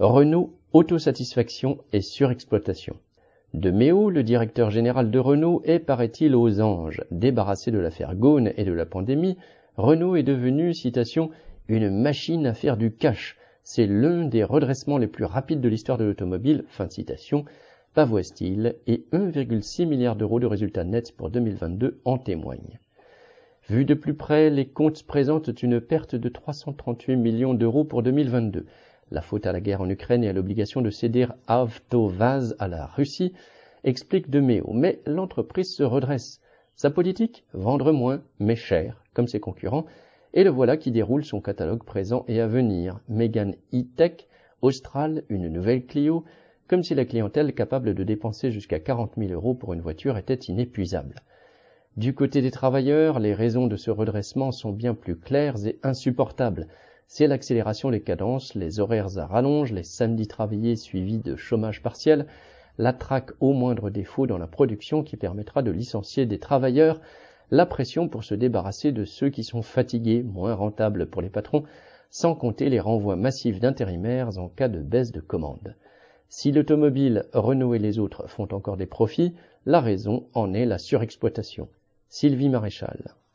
Renault, autosatisfaction et surexploitation. De Méo, le directeur général de Renault est, paraît-il, aux anges. Débarrassé de l'affaire Gaune et de la pandémie, Renault est devenu, citation, une machine à faire du cash. C'est l'un des redressements les plus rapides de l'histoire de l'automobile, fin de citation, pavoise-t-il, et 1,6 milliard d'euros de résultats nets pour 2022 en témoignent. Vu de plus près, les comptes présentent une perte de 338 millions d'euros pour 2022. La faute à la guerre en Ukraine et à l'obligation de céder Avtovaz à la Russie explique de Méo. Mais l'entreprise se redresse. Sa politique Vendre moins, mais cher, comme ses concurrents. Et le voilà qui déroule son catalogue présent et à venir. Megan E-Tech, Austral, une nouvelle Clio, comme si la clientèle capable de dépenser jusqu'à 40 000 euros pour une voiture était inépuisable. Du côté des travailleurs, les raisons de ce redressement sont bien plus claires et insupportables. C'est l'accélération des cadences, les horaires à rallonge, les samedis travaillés suivis de chômage partiel, la traque au moindre défaut dans la production qui permettra de licencier des travailleurs, la pression pour se débarrasser de ceux qui sont fatigués, moins rentables pour les patrons, sans compter les renvois massifs d'intérimaires en cas de baisse de commande. Si l'automobile, Renault et les autres font encore des profits, la raison en est la surexploitation. Sylvie Maréchal.